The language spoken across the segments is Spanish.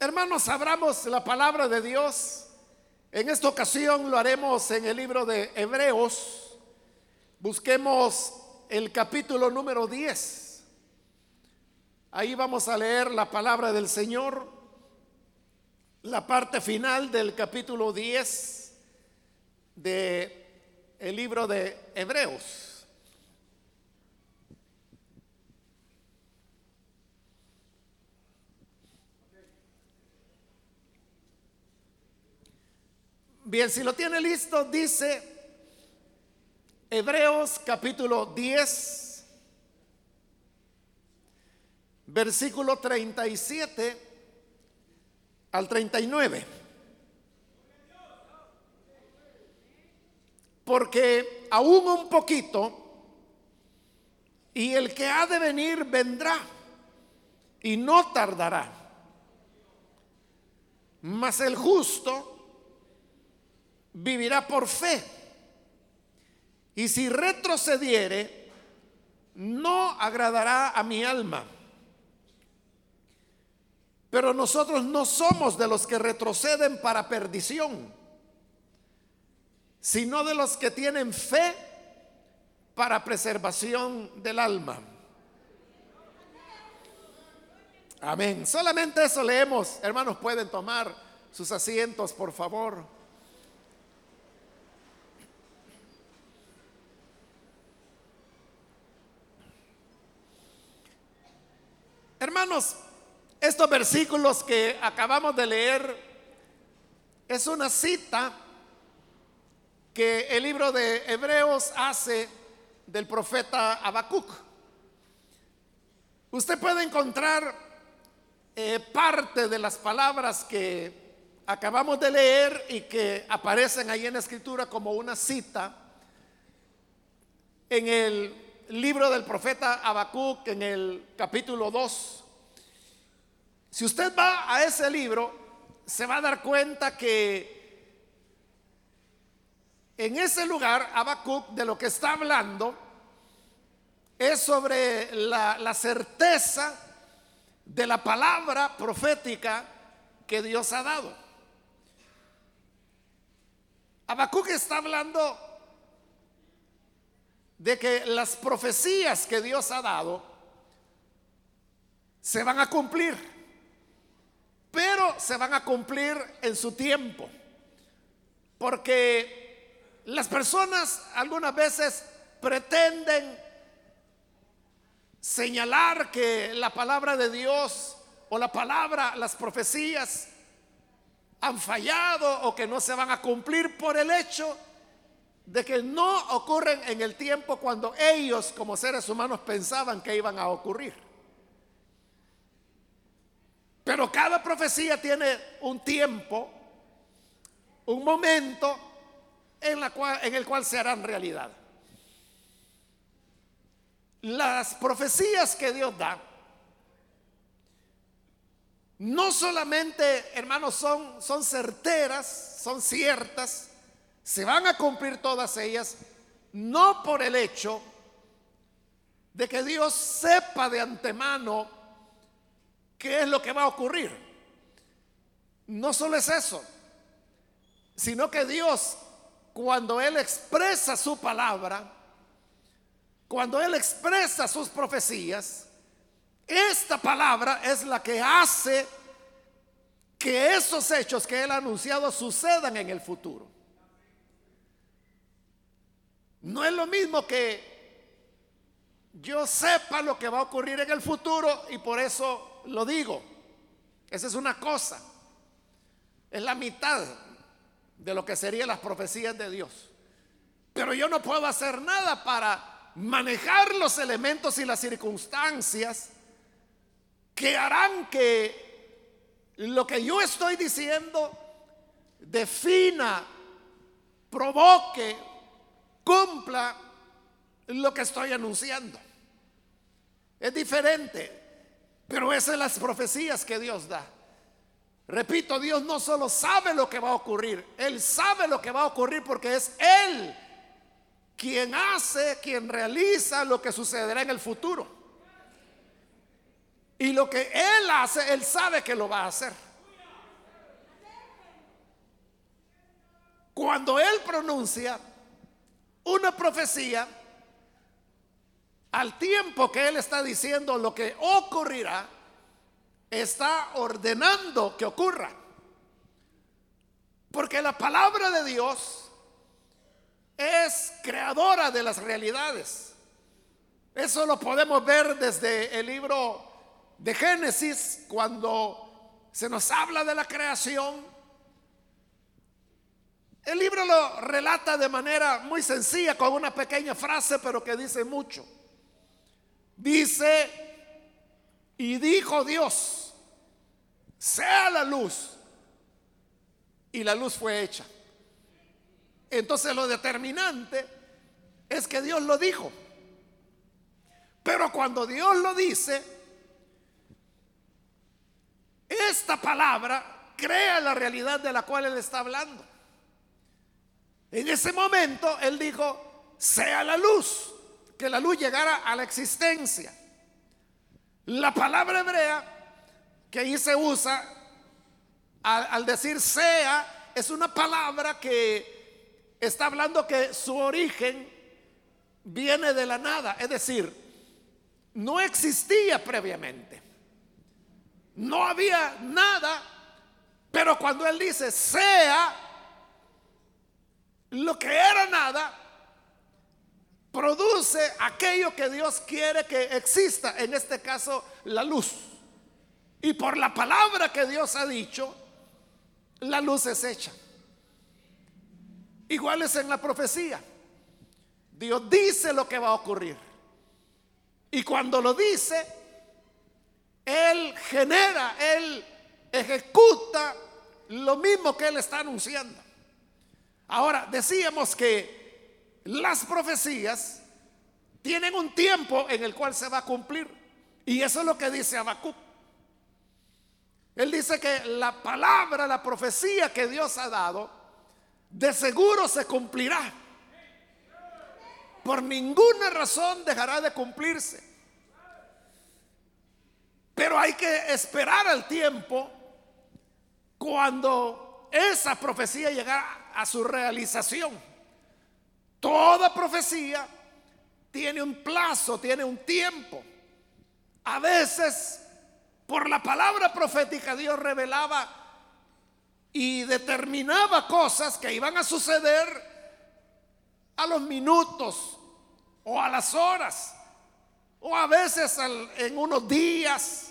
Hermanos, abramos la palabra de Dios. En esta ocasión lo haremos en el libro de Hebreos. Busquemos el capítulo número 10. Ahí vamos a leer la palabra del Señor, la parte final del capítulo 10 de el libro de Hebreos. Bien, si lo tiene listo, dice Hebreos capítulo 10, versículo 37 al 39. Porque aún un poquito, y el que ha de venir vendrá, y no tardará. Mas el justo vivirá por fe. Y si retrocediere, no agradará a mi alma. Pero nosotros no somos de los que retroceden para perdición, sino de los que tienen fe para preservación del alma. Amén. Solamente eso leemos. Hermanos, pueden tomar sus asientos, por favor. Estos versículos que acabamos de leer es una cita que el libro de Hebreos hace del profeta Habacuc. Usted puede encontrar eh, parte de las palabras que acabamos de leer y que aparecen ahí en la escritura como una cita en el libro del profeta Habacuc en el capítulo 2. Si usted va a ese libro, se va a dar cuenta que en ese lugar Habacuc de lo que está hablando es sobre la, certeza de la palabra profética que Dios ha dado. Habacuc está hablando de que las profecías que Dios ha dado se van a cumplir, pero se van a cumplir en su tiempo, porque las personas algunas veces pretenden señalar que la palabra de Dios o la palabra, las profecías han fallado o que no se van a cumplir por el hecho de que no ocurren en el tiempo cuando ellos como seres humanos pensaban que iban a ocurrir. Pero cada profecía tiene un tiempo, un momento en, el cual se harán realidad. Las profecías que Dios da, no solamente, hermanos, son, son certeras, son ciertas, se van a cumplir todas ellas, no por el hecho de que Dios sepa de antemano qué es lo que va a ocurrir. No solo es eso, sino que Dios, cuando Él expresa su palabra, cuando Él expresa sus profecías, esta palabra es la que hace que esos hechos que Él ha anunciado sucedan en el futuro. No es lo mismo que yo sepa lo que va a ocurrir en el futuro y por eso lo digo. Esa es una cosa. Es la mitad de lo que serían las profecías de Dios. Pero yo no puedo hacer nada para manejar los elementos y las circunstancias que harán que lo que yo estoy diciendo defina, provoque cumpla lo que estoy anunciando. Es diferente, pero esas son las profecías que Dios da. Repito, Dios no solo sabe lo que va a ocurrir, Él sabe lo que va a ocurrir porque es Él quien hace, quien realiza lo que sucederá en el futuro. Y lo que Él hace, Él sabe que lo va a hacer. Cuando Él pronuncia una profecía, al tiempo que él está diciendo lo que ocurrirá, está ordenando que ocurra. Porque la palabra de Dios es creadora de las realidades. Eso lo podemos ver desde el libro de Génesis, cuando se nos habla de la creación. El libro lo relata de manera muy sencilla, con una pequeña frase, pero que dice mucho. Dice, y dijo Dios, sea la luz. Y la luz fue hecha. Entonces lo determinante es que Dios lo dijo. Pero cuando Dios lo dice, esta palabra crea la realidad de la cual Él está hablando. En ese momento Él dijo, sea la luz que la luz llegara a la existencia. La palabra hebrea que ahí se usa al, decir sea es una palabra que está hablando que su origen viene de la nada, es decir, no existía previamente. No había nada, pero cuando él dice sea, lo que era nada, produce aquello que Dios quiere que exista, en este caso la luz. Y por la palabra que Dios ha dicho, la luz es hecha. Igual es en la profecía. Dios dice lo que va a ocurrir. Y cuando lo dice, Él genera, Él ejecuta lo mismo que Él está anunciando. Ahora, decíamos que las profecías tienen un tiempo en el cual se va a cumplir. Y eso es lo que dice Habacuc. Él dice que la palabra, la profecía que Dios ha dado, de seguro se cumplirá. Por ninguna razón dejará de cumplirse. Pero hay que esperar al tiempo cuando esa profecía llegará a su realización. Toda profecía tiene un plazo, tiene un tiempo. A veces, por la palabra profética, Dios revelaba y determinaba cosas que iban a suceder a los minutos o a las horas o a veces en unos días.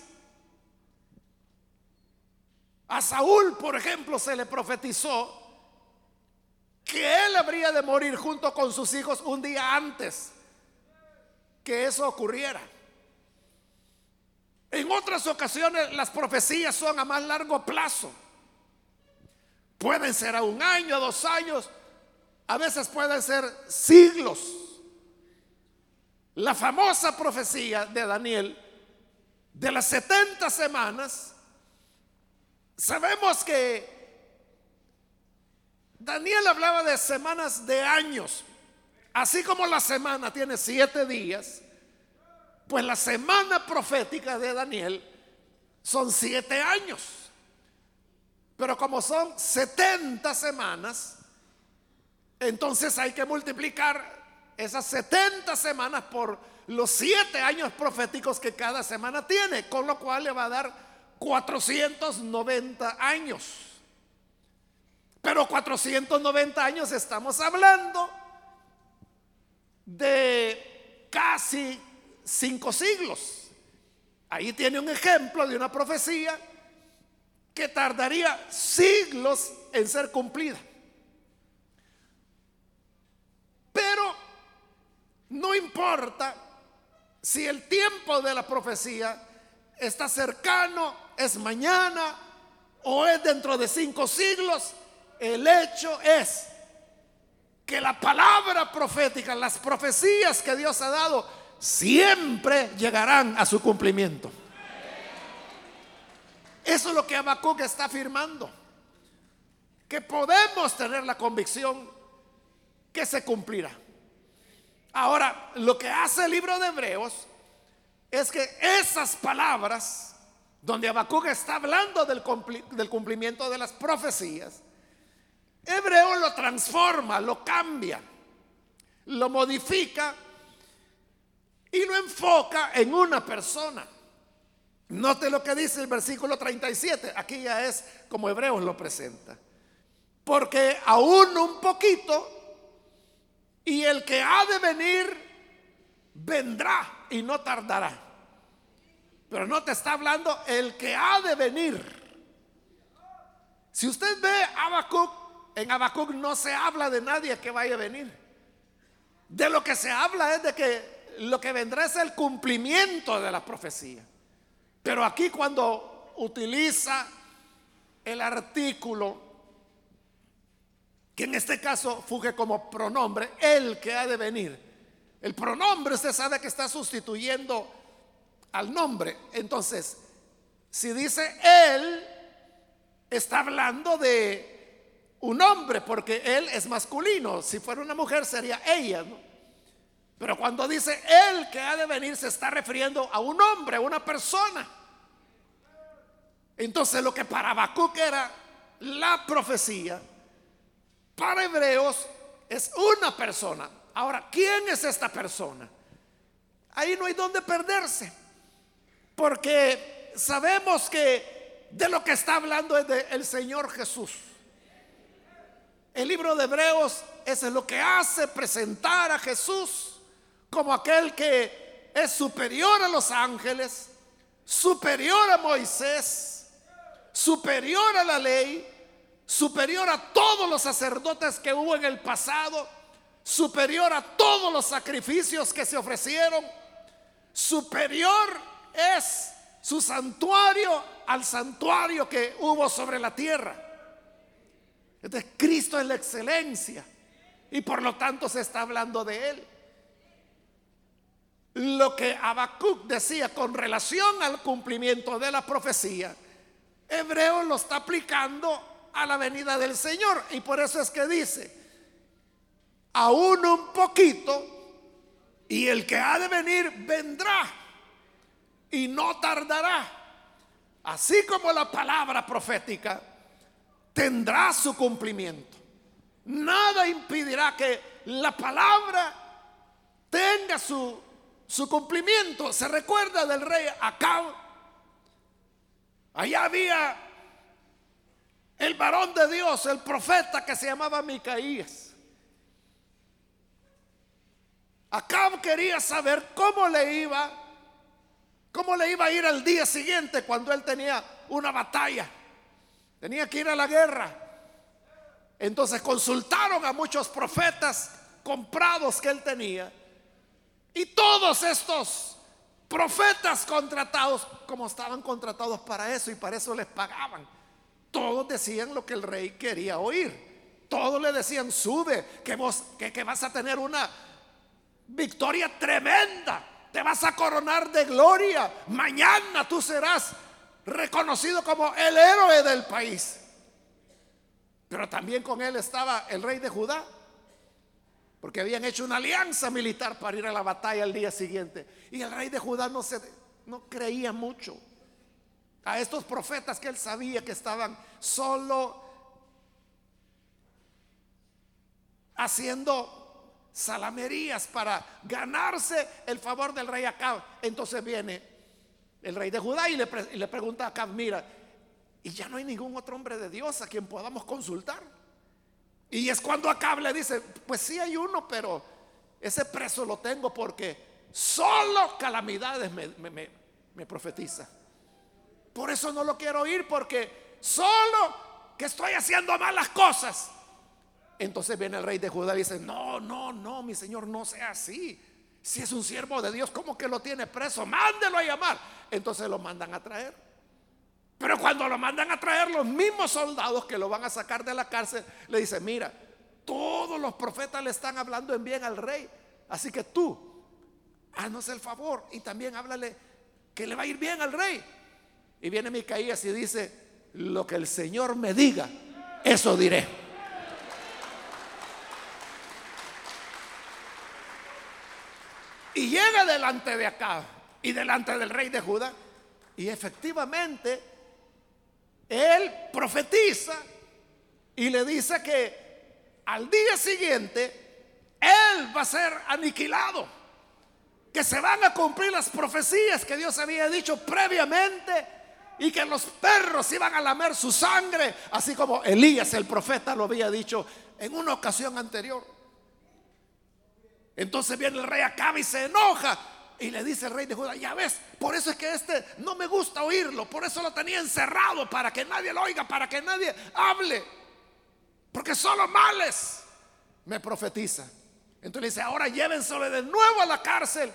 A Saúl, por ejemplo, se le profetizó que él habría de morir junto con sus hijos un día antes que eso ocurriera. En otras ocasiones las profecías son a más largo plazo. Pueden ser a un año, dos años, a veces pueden ser siglos. La famosa profecía de Daniel de las 70 semanas, sabemos que Daniel hablaba de semanas de años. Así como la semana tiene siete días, pues la semana profética de Daniel son siete años. Pero como son 70 semanas, entonces hay que multiplicar esas 70 semanas por los siete años proféticos que cada semana tiene, con lo cual le va a dar 490 años. Pero 490 años estamos hablando de casi cinco siglos. Ahí tiene un ejemplo de una profecía que tardaría siglos en ser cumplida. Pero no importa si el tiempo de la profecía está cercano, es mañana o es dentro de cinco siglos, el hecho es que la palabra profética, las profecías que Dios ha dado, siempre llegarán a su cumplimiento. Eso es lo que Habacuc está afirmando. Que podemos tener la convicción que se cumplirá. Ahora, lo que hace el libro de Hebreos es que esas palabras, donde Habacuc está hablando del, del cumplimiento de las profecías, Hebreo lo transforma, lo cambia, lo modifica y lo enfoca en una persona. Note lo que dice el versículo 37. Aquí ya es como Hebreos lo presenta. Porque aún un poquito y el que ha de venir vendrá y no tardará. Pero no te está hablando el que ha de venir. Si usted ve Habacuc, en Habacuc no se habla de nadie que vaya a venir. De lo que se habla es de que lo que vendrá es el cumplimiento de la profecía. Pero aquí cuando utiliza el artículo, que en este caso fuge como pronombre, el que ha de venir. El pronombre usted sabe que está sustituyendo al nombre. Entonces, si dice él, está hablando de un hombre, porque él es masculino. Si fuera una mujer sería ella. Pero cuando dice él que ha de venir, se está refiriendo a un hombre, a una persona. Entonces lo que para Habacuc era la profecía, para hebreos es una persona. Ahora, ¿quién es esta persona? Ahí no hay donde perderse, porque sabemos que de lo que está hablando es del Señor Jesús. El libro de Hebreos es lo que hace presentar a Jesús como aquel que es superior a los ángeles, superior a Moisés, superior a la ley, superior a todos los sacerdotes que hubo en el pasado, superior a todos los sacrificios que se ofrecieron, superior es su santuario al santuario que hubo sobre la tierra. Entonces Cristo es la excelencia y por lo tanto se está hablando de él. Lo que Habacuc decía con relación al cumplimiento de la profecía Hebreo lo está aplicando a la venida del Señor. Y por eso es que dice, aún un poquito, y el que ha de venir vendrá y no tardará. Así como la palabra profética tendrá su cumplimiento. Nada impedirá que la palabra tenga su, su cumplimiento. Se recuerda del rey Acab Allá había el varón de Dios, el profeta que se llamaba Micaías. Acab quería saber cómo le iba, cómo le iba a ir al día siguiente cuando él tenía una batalla. Tenía que ir a la guerra. Entonces consultaron a muchos profetas comprados que él tenía. Y todos estos profetas contratados, como estaban contratados para eso y para eso les pagaban. Todos decían lo que el rey quería oír. Todos le decían, sube, que vos, que, que vas a tener una victoria tremenda. Te vas a coronar de gloria. Mañana tú serás reconocido como el héroe del país. Pero también con él estaba el rey de Judá, porque habían hecho una alianza militar para ir a la batalla al día siguiente. Y el rey de Judá no, se, no creía mucho a estos profetas que él sabía que estaban solo haciendo salamerías para ganarse el favor del rey Acab. Entonces viene el rey de Judá y le, pregunta a Acab, mira, y ya no hay ningún otro hombre de Dios a quien podamos consultar. Y es cuando acá le dice, pues sí hay uno, pero ese preso lo tengo porque solo calamidades me, profetiza. Por eso no lo quiero oír porque solo que estoy haciendo malas cosas. Entonces viene el rey de Judá y dice, no, no, no, mi señor, no sea así. Si es un siervo de Dios, ¿cómo que lo tiene preso? Mándelo a llamar. Entonces lo mandan a traer. Pero cuando lo mandan a traer los mismos soldados que lo van a sacar de la cárcel, le dicen, mira, todos los profetas le están hablando en bien al rey. Así que tú, haznos el favor y también háblale que le va a ir bien al rey. Y viene Micaías y dice, lo que el Señor me diga, eso diré. Y llega delante de acá y delante del rey de Judá. Y efectivamente él profetiza y le dice que al día siguiente él va a ser aniquilado, que se van a cumplir las profecías que Dios había dicho previamente y que los perros iban a lamer su sangre, así como Elías el profeta lo había dicho en una ocasión anterior. Entonces viene el rey Acabe y se enoja y le dice el rey de Judá, ya ves, por eso es que este no me gusta oírlo, por eso lo tenía encerrado, para que nadie lo oiga, para que nadie hable, porque solo males me profetiza. Entonces dice, ahora llévenselo de nuevo a la cárcel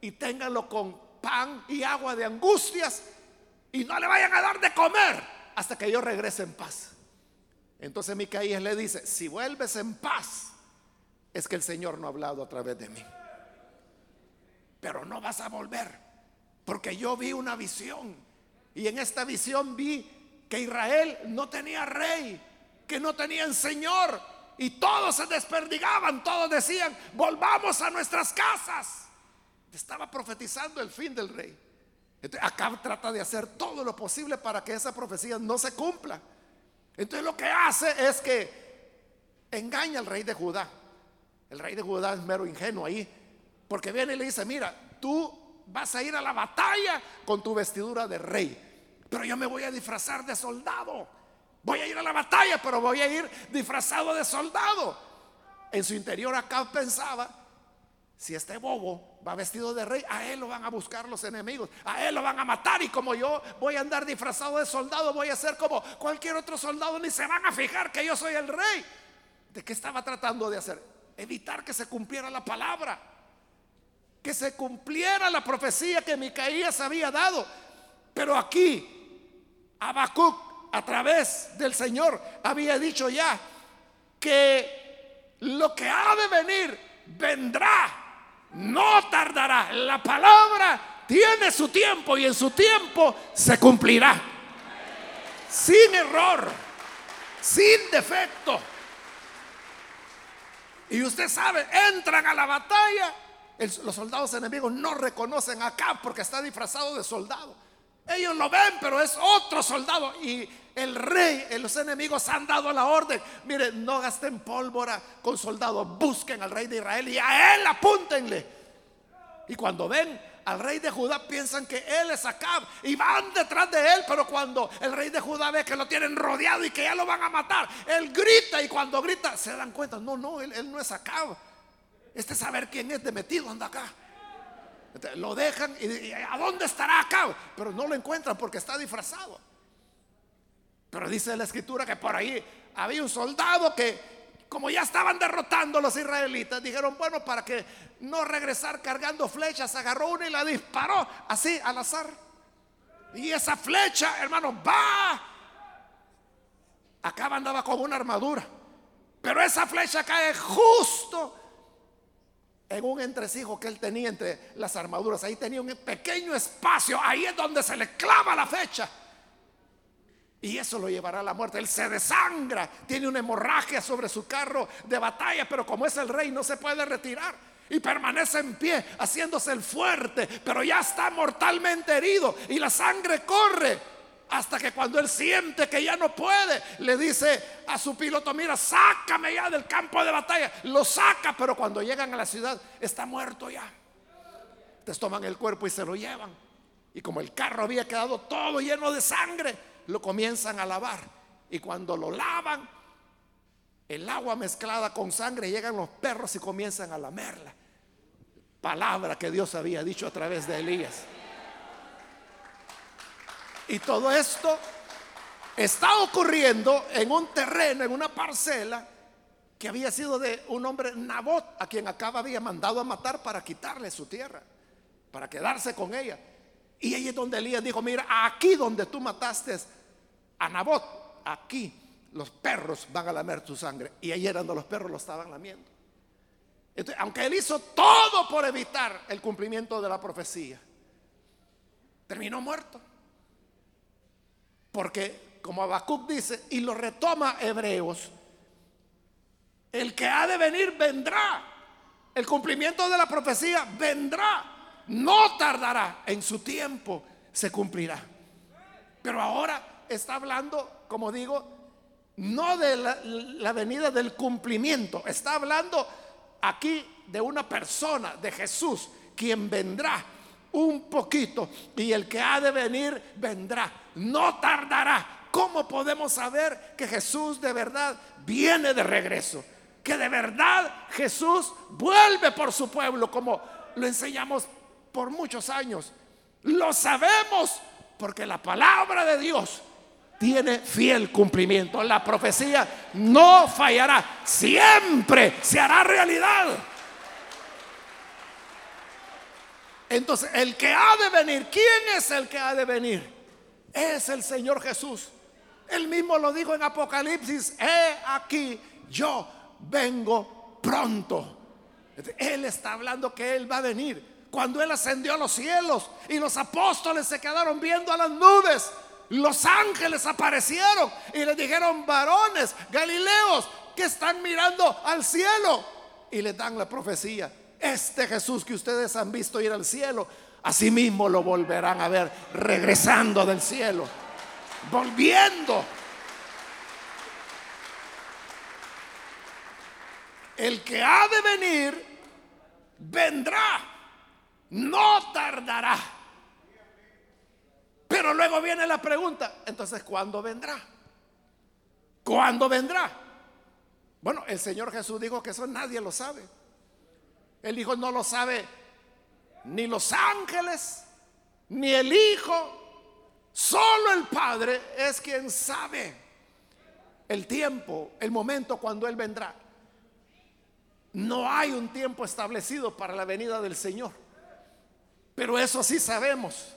y ténganlo con pan y agua de angustias y no le vayan a dar de comer hasta que yo regrese en paz. Entonces Micaías le dice, si vuelves en paz, es que el Señor no ha hablado a través de mí. Pero no vas a volver, porque yo vi una visión y en esta visión vi que Israel no tenía rey, que no tenían Señor y todos se desperdigaban, todos decían, volvamos a nuestras casas. Estaba profetizando el fin del rey. acá trata de hacer todo lo posible para que esa profecía no se cumpla. Entonces lo que hace es que engaña al rey de Judá. El rey de Judá es mero ingenuo ahí, porque viene y le dice, mira, tú vas a ir a la batalla con tu vestidura de rey, pero yo me voy a disfrazar de soldado. Voy a ir a la batalla, pero voy a ir disfrazado de soldado. En su interior acá pensaba, si este bobo va vestido de rey, a él lo van a buscar los enemigos, a él lo van a matar y como yo voy a andar disfrazado de soldado, voy a ser como cualquier otro soldado, ni se van a fijar que yo soy el rey. ¿De qué estaba tratando de hacer? Evitar que se cumpliera la palabra, que se cumpliera la profecía que Micaías había dado. Pero aquí, Habacuc, a través del Señor, había dicho ya que lo que ha de venir vendrá, no tardará. La palabra tiene su tiempo y en su tiempo se cumplirá. Sin error, sin defecto. Y usted sabe, entran a la batalla. los soldados enemigos no reconocen acá porque está disfrazado de soldado. Ellos lo ven, pero es otro soldado. Y el rey, los enemigos han dado la orden. Miren, no gasten pólvora con soldados. Busquen al rey de Israel y a él apúntenle. Y cuando ven al rey de Judá piensan que él es Acab y van detrás de él, pero cuando el rey de Judá ve que lo tienen rodeado y que ya lo van a matar, él grita y cuando grita se dan cuenta, no, no, él, no es Acab. Este saber quién es de metido anda acá. Lo dejan y, ¿a dónde estará Acab? Pero no lo encuentran porque está disfrazado. Pero dice la escritura que por ahí había un soldado que como ya estaban derrotando los israelitas, dijeron, bueno, para que no regresar cargando flechas, agarró una y la disparó así al azar. Y esa flecha, hermano, va. Acá andaba con una armadura. Pero esa flecha cae justo en un entresijo que él tenía entre las armaduras. Ahí tenía un pequeño espacio. Ahí es donde se le clava la flecha. Y eso lo llevará a la muerte. Él se desangra, tiene una hemorragia sobre su carro de batalla, pero como es el rey no se puede retirar. Y permanece en pie, haciéndose el fuerte, pero ya está mortalmente herido y la sangre corre. Hasta que cuando él siente que ya no puede, le dice a su piloto, mira, sácame ya del campo de batalla. Lo saca, pero cuando llegan a la ciudad está muerto ya. Entonces toman el cuerpo y se lo llevan. Y como el carro había quedado todo lleno de sangre, lo comienzan a lavar. Y cuando lo lavan, el agua mezclada con sangre, llegan los perros y comienzan a lamerla. Palabra que Dios había dicho a través de Elías. Y todo esto está ocurriendo en un terreno, en una parcela que había sido de un hombre Nabot, a quien acaba había mandado a matar para quitarle su tierra, para quedarse con ella. Y ahí es donde Elías dijo, mira, aquí donde tú mataste a aquí los perros van a lamer tu sangre. Y era donde los perros lo estaban lamiendo. Entonces, aunque él hizo todo por evitar el cumplimiento de la profecía, terminó muerto. Porque, como Habacuc dice, y lo retoma Hebreos, el que ha de venir vendrá. El cumplimiento de la profecía vendrá. No tardará. En su tiempo se cumplirá. Pero ahora está hablando, como digo, no de la, venida del cumplimiento. Está hablando aquí de una persona, de Jesús, quien vendrá un poquito y el que ha de venir vendrá. No tardará. ¿Cómo podemos saber que Jesús de verdad viene de regreso? Que de verdad Jesús vuelve por su pueblo, como lo enseñamos por muchos años. Lo sabemos porque la palabra de Dios tiene fiel cumplimiento. La profecía no fallará, siempre se hará realidad. Entonces, el que ha de venir, ¿quién es el que ha de venir? Es el Señor Jesús. Él mismo lo dijo en Apocalipsis, he aquí, yo vengo pronto. Él está hablando que Él va a venir. Cuando Él ascendió a los cielos y los apóstoles se quedaron viendo a las nubes, los ángeles aparecieron y les dijeron, varones, galileos, que están mirando al cielo. Y les dan la profecía. Este Jesús que ustedes han visto ir al cielo, asimismo lo volverán a ver regresando del cielo, volviendo. El que ha de venir, vendrá, no tardará. Pero luego viene la pregunta, entonces, ¿cuándo vendrá? ¿Cuándo vendrá? Bueno, el Señor Jesús dijo que eso nadie lo sabe. Él dijo, no lo sabe ni los ángeles, ni el Hijo, solo el Padre es quien sabe el tiempo, el momento cuando Él vendrá. No hay un tiempo establecido para la venida del Señor. Pero eso sí sabemos,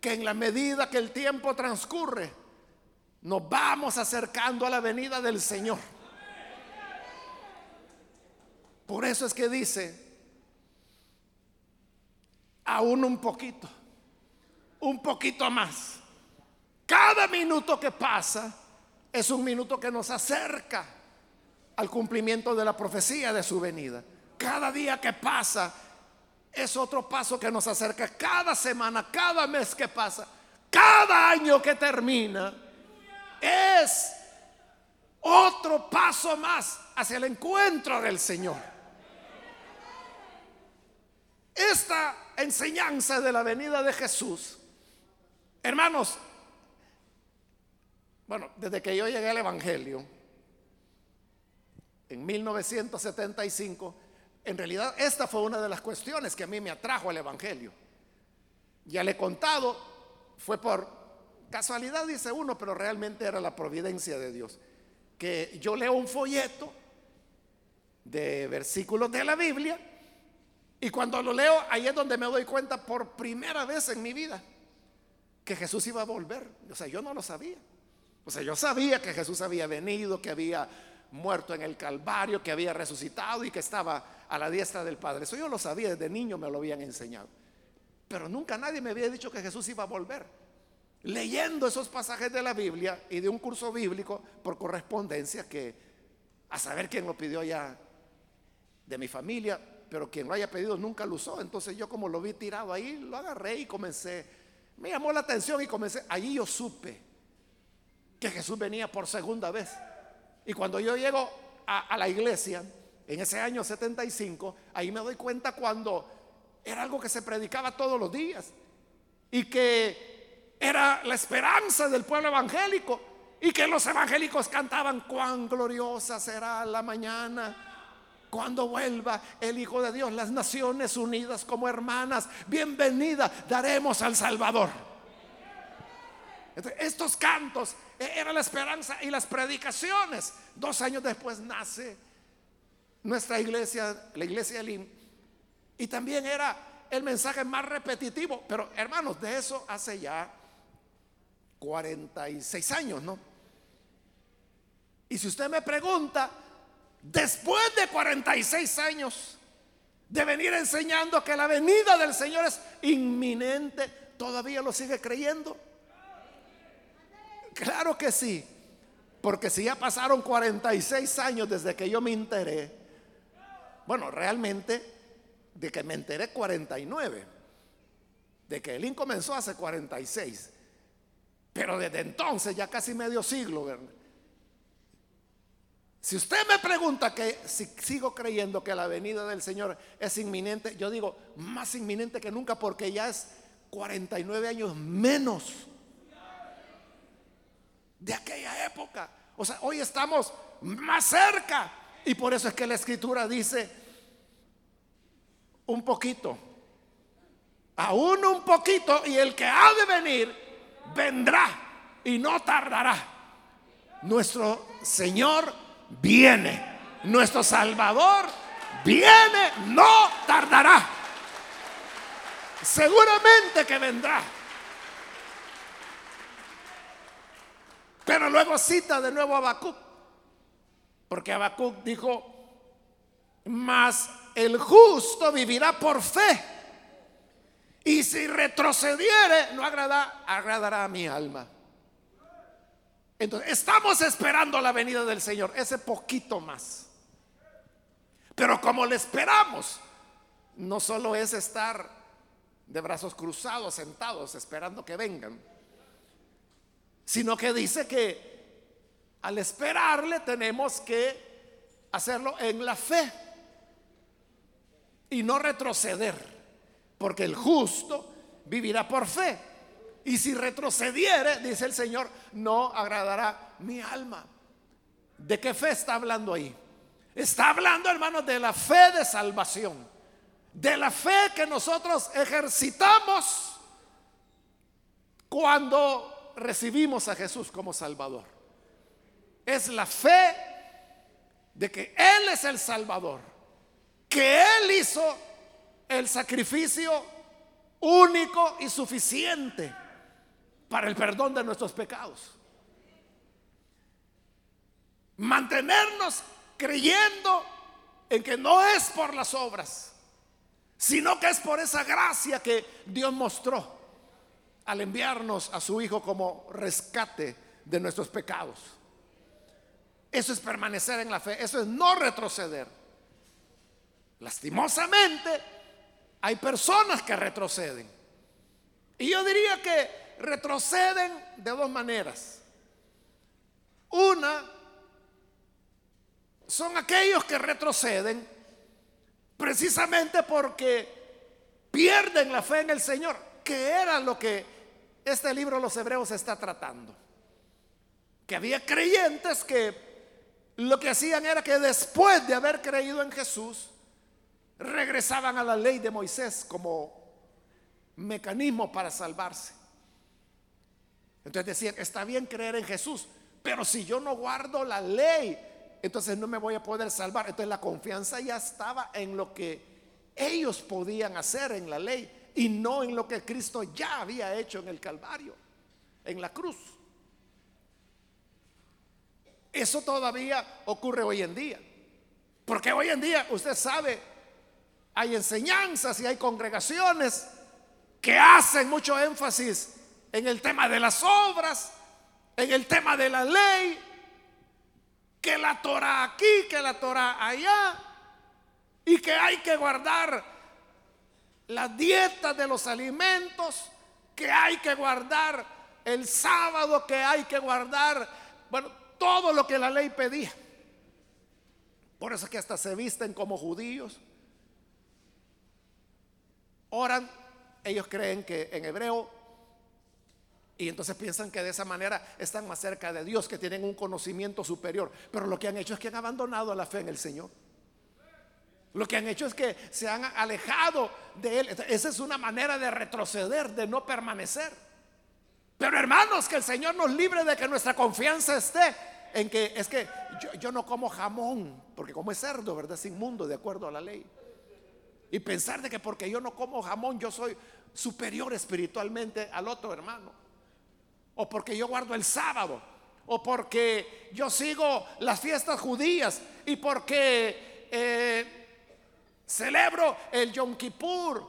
que en la medida que el tiempo transcurre, nos vamos acercando a la venida del Señor. Por eso es que dice, aún un poquito, un poquito más. Cada minuto que pasa es un minuto que nos acerca al cumplimiento de la profecía de su venida. Cada día que pasa es otro paso que nos acerca. Cada semana, cada mes que pasa, cada año que termina, es otro paso más hacia el encuentro del Señor. Esta enseñanza de la venida de Jesús, hermanos, bueno, desde que yo llegué al Evangelio, en 1975, en realidad esta fue una de las cuestiones que a mí me atrajo al Evangelio. Ya le he contado, fue por casualidad, dice uno, pero realmente era la providencia de Dios. Que yo leo un folleto de versículos de la Biblia y cuando lo leo, ahí es donde me doy cuenta por primera vez en mi vida que Jesús iba a volver. O sea, yo no lo sabía. O sea, yo sabía que Jesús había venido, que había muerto en el Calvario, que había resucitado y que estaba a la diestra del Padre. Eso yo lo sabía, desde niño me lo habían enseñado. Pero nunca nadie me había dicho que Jesús iba a volver. Leyendo esos pasajes de la Biblia y de un curso bíblico por correspondencia que a saber quién lo pidió ya de mi familia, pero quien lo haya pedido nunca lo usó. Entonces yo como lo vi tirado ahí, lo agarré y comencé. Me llamó la atención y comencé. Allí yo supe que Jesús venía por segunda vez. Y cuando yo llego a, la iglesia, en ese año 75, ahí me doy cuenta cuando era algo que se predicaba todos los días y que era la esperanza del pueblo evangélico y que los evangélicos cantaban cuán gloriosa será la mañana cuando vuelva el Hijo de Dios, las naciones unidas como hermanas, bienvenida daremos al Salvador. Estos cantos era la esperanza y las predicaciones. Dos años después nace nuestra iglesia, la iglesia Elim, y también era el mensaje más repetitivo. Pero hermanos, de eso hace ya 46 años, ¿no? Y si usted me pregunta, después de 46 años de venir enseñando que la venida del Señor es inminente, ¿todavía lo sigue creyendo? Claro que sí, porque si ya pasaron 46 años desde que yo me enteré, bueno, realmente de que me enteré 49, de que Elín comenzó hace 46, pero desde entonces ya casi medio siglo. Si usted me pregunta que si sigo creyendo que la venida del Señor es inminente, yo digo más inminente que nunca porque ya es 49 años menos de aquella época. O sea, hoy estamos más cerca. Y por eso es que la escritura dice un poquito, aún un poquito, y el que ha de venir, vendrá y no tardará. Nuestro Señor viene. Nuestro Salvador viene, no tardará. Seguramente que vendrá. Pero luego cita de nuevo a Habacuc. Porque Habacuc dijo, mas el justo vivirá por fe. Y si retrocediere, no agrada, agradará a mi alma. Entonces, estamos esperando la venida del Señor, ese poquito más. Pero como le esperamos, no solo es estar de brazos cruzados, sentados, esperando que vengan sino que dice que al esperarle tenemos que hacerlo en la fe y no retroceder, porque el justo vivirá por fe. Y si retrocediere, dice el Señor, no agradará mi alma. ¿De qué fe está hablando ahí? Está hablando, hermanos, de la fe de salvación. De la fe que nosotros ejercitamos cuando recibimos a Jesús como Salvador. Es la fe de que Él es el Salvador, que Él hizo el sacrificio único y suficiente para el perdón de nuestros pecados. Mantenernos creyendo en que no es por las obras, sino que es por esa gracia que Dios mostró al enviarnos a su Hijo como rescate de nuestros pecados. Eso es permanecer en la fe, eso es no retroceder. Lastimosamente, hay personas que retroceden. Y yo diría que retroceden de dos maneras. Una, son aquellos que retroceden precisamente porque pierden la fe en el Señor, que era lo que este libro los Hebreos está tratando. Que había creyentes que lo que hacían era que después de haber creído en Jesús, regresaban a la ley de Moisés como mecanismo para salvarse. Entonces decían, está bien creer en Jesús, pero si yo no guardo la ley, entonces no me voy a poder salvar. Entonces la confianza ya estaba en lo que ellos podían hacer en la ley y no en lo que Cristo ya había hecho en el Calvario, en la cruz. Eso todavía ocurre hoy en día. Porque hoy en día, usted sabe, hay enseñanzas y hay congregaciones que hacen mucho énfasis en el tema de las obras, en el tema de la ley, que la Torah aquí, que la Torah allá, y que hay que guardar la dieta de los alimentos que hay que guardar, el sábado que hay que guardar, bueno, todo lo que la ley pedía. Por eso es que hasta se visten como judíos. Oran, ellos creen que en hebreo, y entonces piensan que de esa manera están más cerca de Dios, que tienen un conocimiento superior. Pero lo que han hecho es que han abandonado la fe en el Señor. Lo que han hecho es que se han alejado de Él. Esa es una manera de retroceder, de no permanecer. Pero hermanos, que el Señor nos libre de que nuestra confianza esté en que es que yo, no como jamón, porque como es cerdo, ¿verdad? Es inmundo de acuerdo a la ley. Y pensar de que porque yo no como jamón, yo soy superior espiritualmente al otro hermano. O porque yo guardo el sábado. O porque yo sigo las fiestas judías. Y porque eh, celebro el Yom Kippur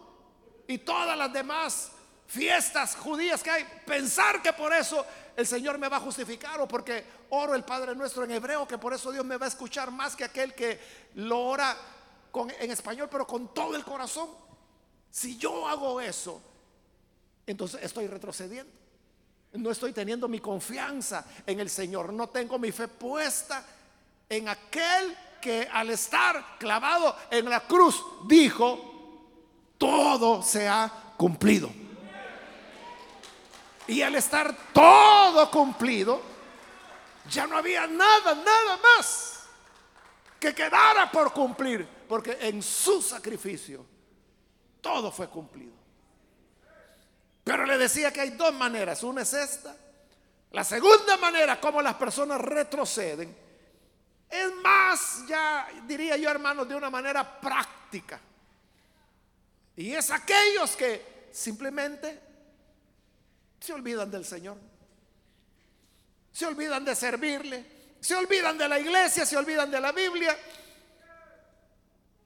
y todas las demás fiestas judías que hay, pensar que por eso el Señor me va a justificar o porque oro el Padre nuestro en hebreo, que por eso Dios me va a escuchar más que aquel que lo ora con, en español, pero con todo el corazón. Si yo hago eso, entonces estoy retrocediendo. No estoy teniendo mi confianza en el Señor, no tengo mi fe puesta en aquel que al estar clavado en la cruz dijo, todo se ha cumplido. Y al estar todo cumplido, ya no había nada, nada más que quedara por cumplir, porque en su sacrificio todo fue cumplido. Pero le decía que hay dos maneras, una es esta, la segunda manera como las personas retroceden, es más, ya diría yo hermanos, de una manera práctica. Y es aquellos que simplemente se olvidan del Señor. Se olvidan de servirle. Se olvidan de la iglesia, se olvidan de la Biblia.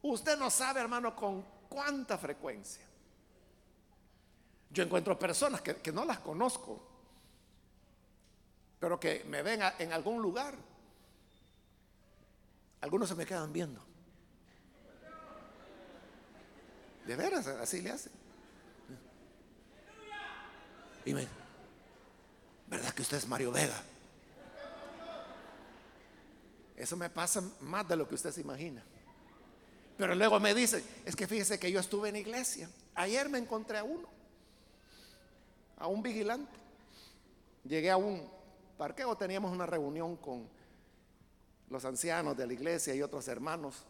Usted no sabe, hermano, con cuánta frecuencia. Yo encuentro personas que, no las conozco, pero que me ven en algún lugar. Algunos se me quedan viendo. De veras, así le hacen. Y me, ¿verdad que usted es Mario Vega? Eso me pasa más de lo que usted se imagina. Pero luego me dice, es que fíjese que yo estuve en iglesia. Ayer me encontré a uno, a un vigilante. Llegué a un parqueo, teníamos una reunión con los ancianos de la iglesia y otros hermanos.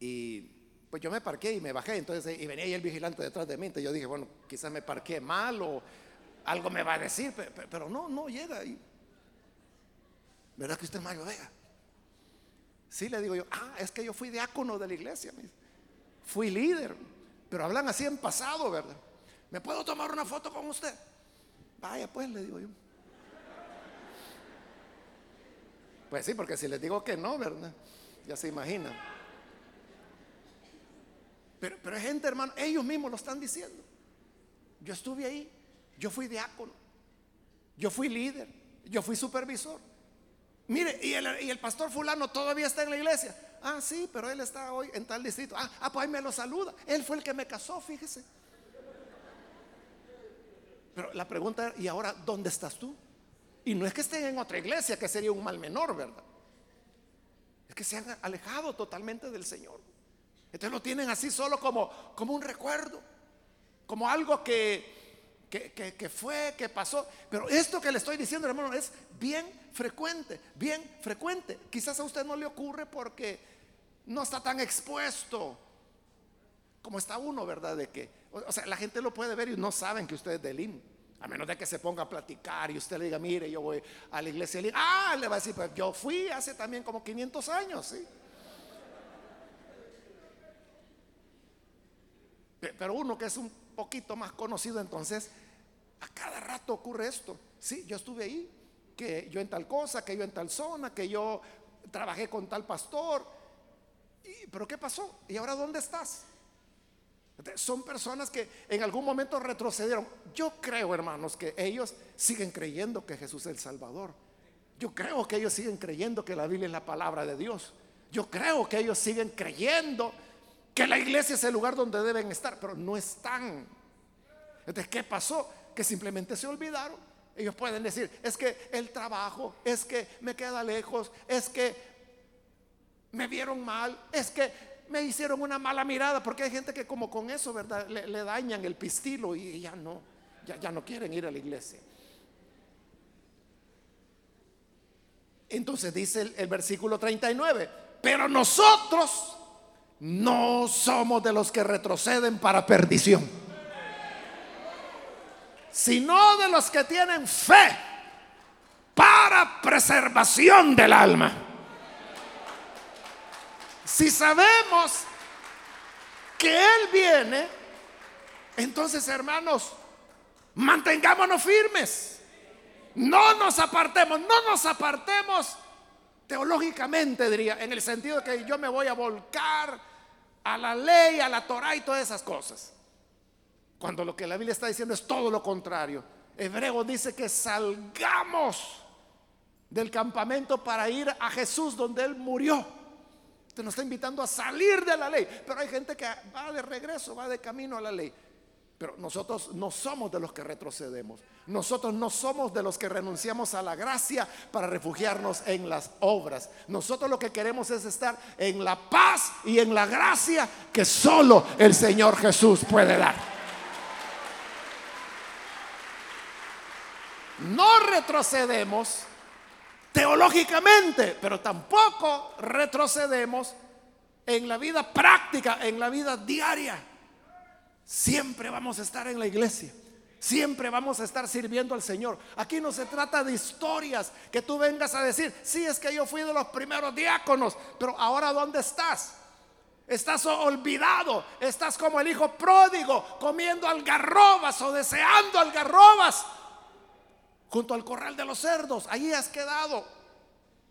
Y pues yo me parqué y me bajé, entonces, y venía ahí el vigilante detrás de mí, entonces yo dije, bueno, quizás me parqué mal o algo me va a decir, pero, no, no llega ahí. ¿Verdad que usted es Mario Vega? Sí, le digo yo, ah, es que yo fui diácono de la iglesia, fui líder, pero hablan así en pasado, ¿verdad? ¿Me puedo tomar una foto con usted? Vaya, pues, le digo yo. Pues sí, porque si les digo que no, ¿verdad? Ya se imaginan. Pero, pero hay gente, hermano, ellos mismos lo están diciendo. Yo estuve ahí, yo fui diácono, yo fui líder, yo fui supervisor. Mire, y el, pastor fulano todavía está en la iglesia. Ah, sí, pero él está hoy en tal distrito. Ah, ah, pues ahí me lo saluda. Él fue el que me casó, fíjese. Pero la pregunta ¿y ahora dónde estás tú? Y no es que estén en otra iglesia, que sería un mal menor, ¿verdad? Es que se han alejado totalmente del Señor. Entonces lo tienen así solo como, como un recuerdo, como algo que, que, fue, que pasó. Pero esto que le estoy diciendo, hermano, es bien frecuente, bien frecuente. Quizás a usted no le ocurre porque no está tan expuesto como está uno, ¿verdad? De que, o sea, la gente lo puede ver y no saben que usted es del IM. A menos de que se ponga a platicar y usted le diga, mire, yo voy a la iglesia. Ah, le va a decir, pues yo fui hace también como 500 años, ¿sí? Pero uno que es un poquito más conocido, entonces, a cada rato ocurre esto. Sí, yo estuve ahí, que yo en tal cosa, que yo en tal zona, que yo trabajé con tal pastor. pero ¿qué pasó? ¿Y ahora dónde estás? Son personas que en algún momento retrocedieron. Yo creo, hermanos, que ellos siguen creyendo que Jesús es el Salvador. Yo creo que ellos siguen creyendo que la Biblia es la palabra de Dios. Yo creo que ellos siguen creyendo que la iglesia es el lugar donde deben estar, pero no están. Entonces, ¿qué pasó? Que simplemente se olvidaron. Ellos pueden decir, es que el trabajo, es que me queda lejos, es que me vieron mal, es que me hicieron una mala mirada, porque hay gente que como con eso, ¿verdad? Le, dañan el pistilo y ya no, ya, ya no quieren ir a la iglesia. Entonces dice el versículo 39, pero nosotros no somos de los que retroceden para perdición, sino de los que tienen fe para preservación del alma. Si sabemos que Él viene, entonces hermanos, mantengámonos firmes. No nos apartemos, no nos apartemos teológicamente, diría, en el sentido de que yo me voy a volcar a la ley, a la Torah y todas esas cosas. Cuando lo que la Biblia está diciendo es todo lo contrario. Hebreo dice que salgamos del campamento para ir a Jesús donde Él murió. Usted nos está invitando a salir de la ley. Pero hay gente que va de regreso, va de camino a la ley. Pero nosotros no somos de los que retrocedemos. Nosotros no somos de los que renunciamos a la gracia para refugiarnos en las obras. Nosotros lo que queremos es estar en la paz y en la gracia que solo el Señor Jesús puede dar. No retrocedemos teológicamente, pero tampoco retrocedemos en la vida práctica, en la vida diaria. Siempre vamos a estar en la iglesia. Siempre vamos a estar sirviendo al Señor. Aquí no se trata de historias que tú vengas a decir, sí es que yo fui de los primeros diáconos, pero ahora ¿dónde estás? Estás olvidado, estás como el hijo pródigo, comiendo algarrobas o deseando algarrobas junto al corral de los cerdos. Ahí has quedado.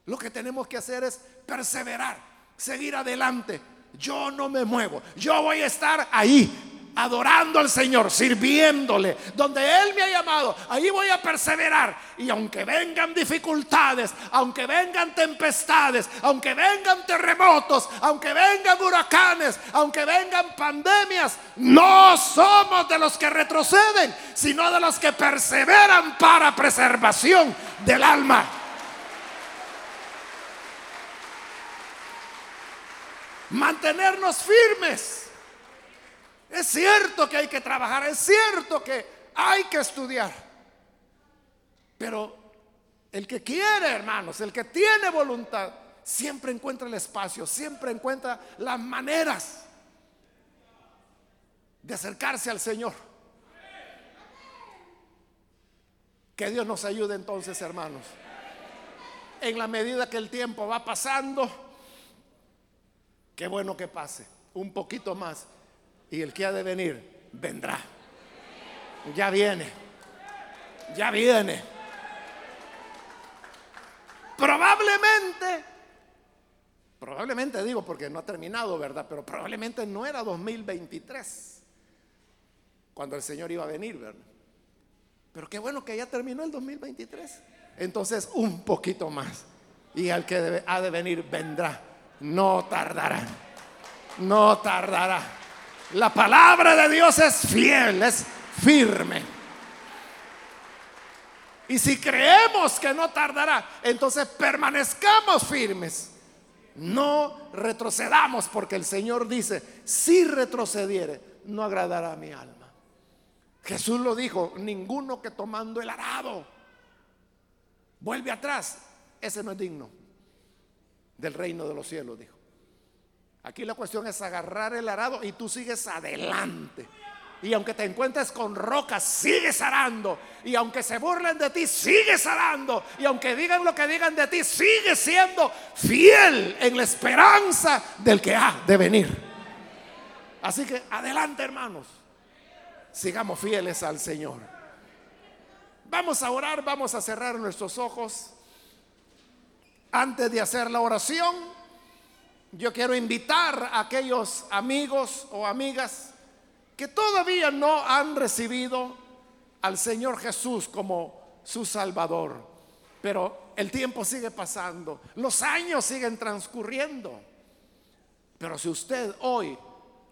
Lo que tenemos que hacer es perseverar, seguir adelante. Yo no me muevo, yo voy a estar ahí adorando al Señor, sirviéndole, donde Él me ha llamado, ahí voy a perseverar. Y aunque vengan dificultades, aunque vengan tempestades, aunque vengan terremotos, aunque vengan huracanes, aunque vengan pandemias, no somos de los que retroceden, sino de los que perseveran para preservación del alma. Mantenernos firmes es cierto que hay que trabajar, es cierto que hay que estudiar. Pero el que quiere, hermanos, el que tiene voluntad, siempre encuentra el espacio, siempre encuentra las maneras de acercarse al Señor. Que Dios nos ayude entonces, hermanos. En la medida que el tiempo va pasando, qué bueno que pase un poquito más y el que ha de venir, vendrá. Ya viene. Ya viene. Probablemente, probablemente digo porque no ha terminado, ¿verdad? Pero probablemente no era 2023 cuando el Señor iba a venir, ¿verdad? Pero qué bueno que ya terminó el 2023. Entonces, un poquito más. Y al que ha de venir vendrá. No tardará. No tardará. La palabra de Dios es fiel, es firme. Y si creemos que no tardará, entonces permanezcamos firmes. No retrocedamos porque el Señor dice, si retrocediere, no agradará a mi alma. Jesús lo dijo, ninguno que tomando el arado vuelve atrás, ese no es digno del reino de los cielos, dijo. Aquí la cuestión es agarrar el arado y tú sigues adelante. Y aunque te encuentres con rocas, sigues arando. Y aunque se burlen de ti, sigues arando. Y aunque digan lo que digan de ti, sigues siendo fiel en la esperanza del que ha de venir. Así que adelante, hermanos. Sigamos fieles al Señor. Vamos a orar, vamos a cerrar nuestros ojos. Antes de hacer la oración, yo quiero invitar a aquellos amigos o amigas que todavía no han recibido al Señor Jesús como su Salvador. Pero el tiempo sigue pasando, los años siguen transcurriendo. Pero si usted hoy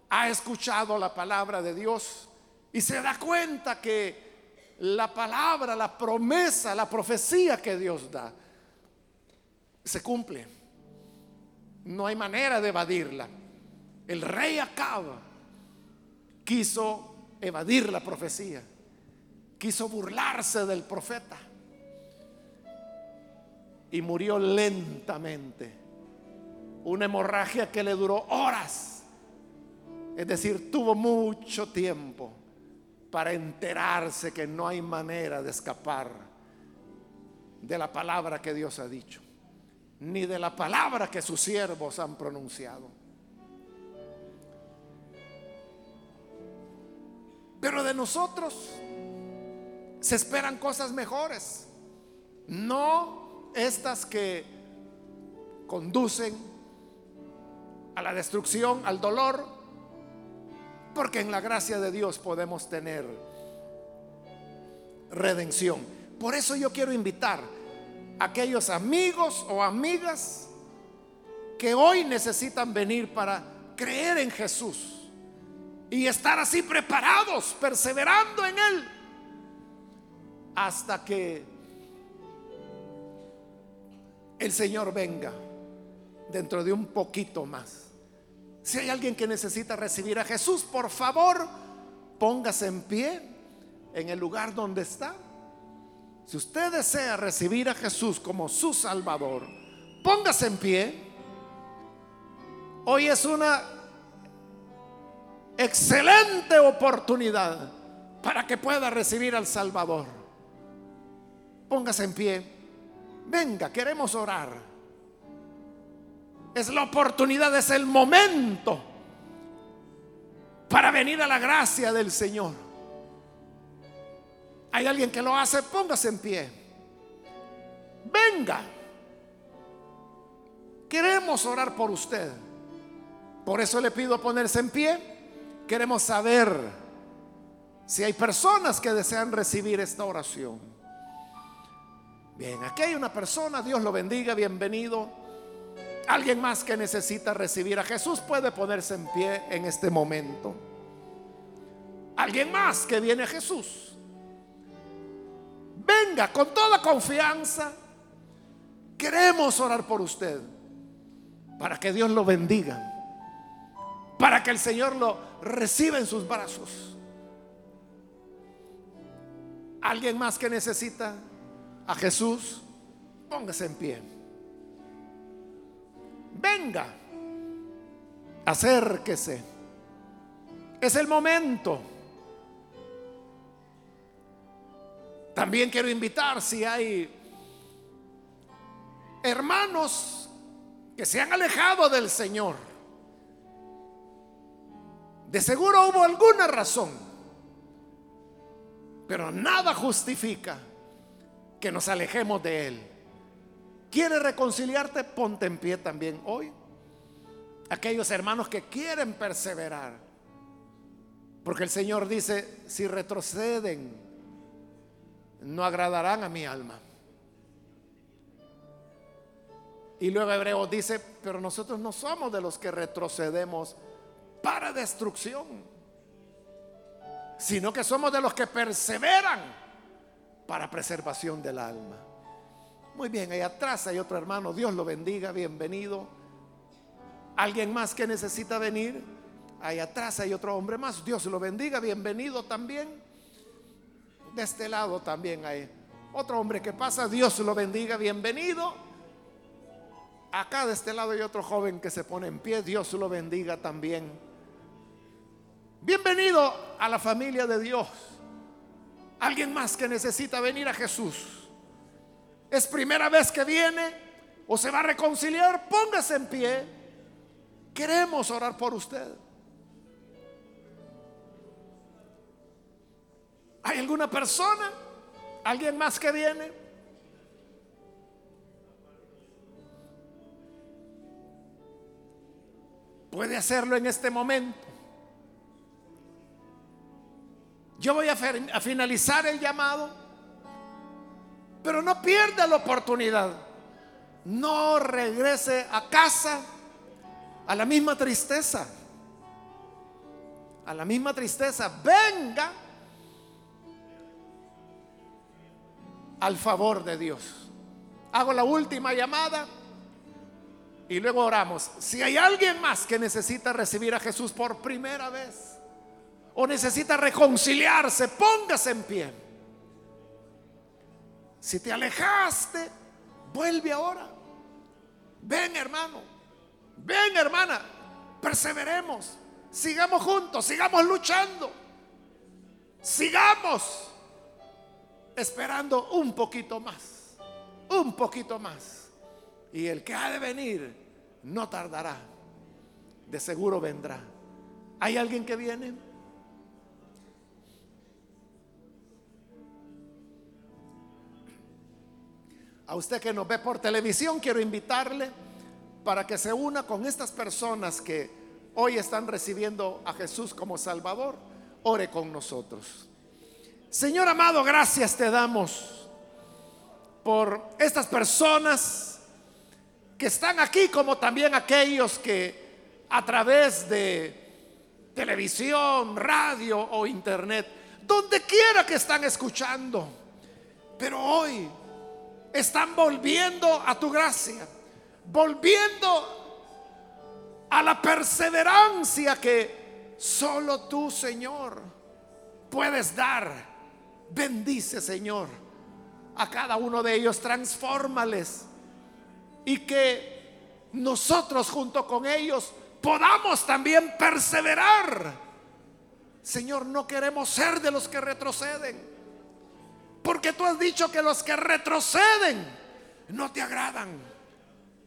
ha escuchado la palabra de Dios y se da cuenta que la palabra, la promesa, la profecía que Dios da, se cumple no hay manera de evadirla. El rey Acaba quiso evadir la profecía, quiso burlarse del profeta y murió lentamente. Una hemorragia que le duró horas. Es decir, tuvo mucho tiempo para enterarse que no hay manera de escapar de la palabra que Dios ha dicho ni de la palabra que sus siervos han pronunciado. Pero de nosotros se esperan cosas mejores, no estas que conducen a la destrucción, al dolor, porque en la gracia de Dios podemos tener redención. Por eso yo quiero invitar aquellos amigos o amigas que hoy necesitan venir para creer en Jesús y estar así preparados, perseverando en Él, hasta que el Señor venga dentro de un poquito más. Si hay alguien que necesita recibir a Jesús, por favor, póngase en pie en el lugar donde está. Si usted desea recibir a Jesús como su Salvador, póngase en pie. Hoy es una excelente oportunidad para que pueda recibir al Salvador. Póngase en pie. Venga, queremos orar. Es la oportunidad, es el momento para venir a la gracia del Señor. Hay alguien que lo hace, póngase en pie. Venga. Queremos orar por usted. Por eso le pido ponerse en pie. Queremos saber si hay personas que desean recibir esta oración. Bien, aquí hay una persona, Dios lo bendiga, bienvenido. Alguien más que necesita recibir a Jesús puede ponerse en pie en este momento. Alguien más que viene a Jesús. Venga con toda confianza. Queremos orar por usted. Para que Dios lo bendiga. Para que el Señor lo reciba en sus brazos. Alguien más que necesita a Jesús. Póngase en pie. Venga. Acérquese. Es el momento. También quiero invitar si hay hermanos que se han alejado del Señor. De seguro hubo alguna razón, pero nada justifica que nos alejemos de Él. ¿Quiere reconciliarte? Ponte en pie también hoy. Aquellos hermanos que quieren perseverar. Porque el Señor dice, si retroceden, no agradarán a mi alma. Y luego Hebreos dice, pero nosotros no somos de los que retrocedemos para destrucción, sino que somos de los que perseveran para preservación del alma. Muy bien, ahí atrás hay otro hermano, Dios lo bendiga, bienvenido. ¿Alguien más que necesita venir? Ahí atrás hay otro hombre más, Dios lo bendiga, bienvenido también. De este lado también hay otro hombre que pasa. Dios lo bendiga, bienvenido. Acá de este lado hay otro joven que se pone en pie. Dios lo bendiga también. Bienvenido a la familia de Dios. Alguien más que necesita venir a Jesús. Es primera vez que viene o se va a reconciliar. Póngase en pie. Queremos orar por usted. ¿Hay alguna persona? ¿Alguien más que viene? Puede hacerlo en este momento. Yo voy a, finalizar el llamado, pero no pierda la oportunidad. No regrese a casa a la misma tristeza. A la misma tristeza. Venga al favor de Dios. Hago la última llamada y luego oramos. Si hay alguien más que necesita recibir a Jesús por primera vez o necesita reconciliarse, póngase en pie. Si te alejaste, vuelve ahora. Ven hermano, ven hermana, perseveremos, sigamos juntos, sigamos luchando, sigamos esperando un poquito más, un poquito más. Y el que ha de venir no tardará, de seguro vendrá. ¿Hay alguien que viene? A usted que nos ve por televisión, quiero invitarle para que se una con estas personas que hoy están recibiendo a Jesús como Salvador. Ore con nosotros. Señor amado, gracias te damos por estas personas que están aquí, como también aquellos que a través de televisión, radio o internet, donde quiera que están escuchando. Pero hoy están volviendo a tu gracia, volviendo a la perseverancia que solo tú, Señor, puedes dar. Bendice, Señor, a cada uno de ellos, transfórmales y que nosotros junto con ellos podamos también perseverar. Señor, no queremos ser de los que retroceden, porque tú has dicho que los que retroceden no te agradan.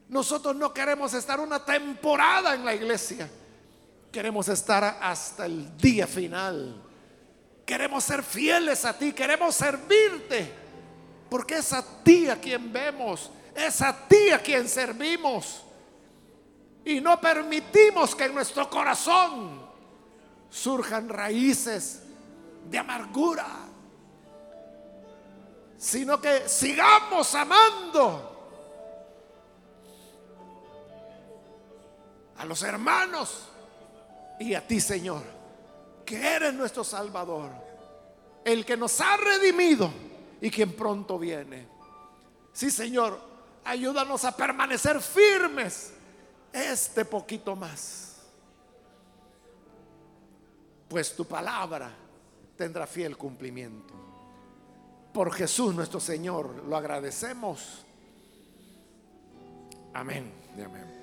Nosotros no queremos estar una temporada en la iglesia. Queremos estar hasta el día final. Queremos ser fieles a ti. Queremos servirte. Porque es a ti a quien vemos. Es a ti a quien servimos. Y no permitimos que en nuestro corazón surjan raíces de amargura. Sino que sigamos amando a los hermanos y a ti, Señor, que eres nuestro Salvador, el que nos ha redimido y quien pronto viene. Sí, Señor, ayúdanos a permanecer firmes este poquito más, pues tu palabra tendrá fiel cumplimiento. Por Jesús nuestro Señor lo agradecemos. Amén amén.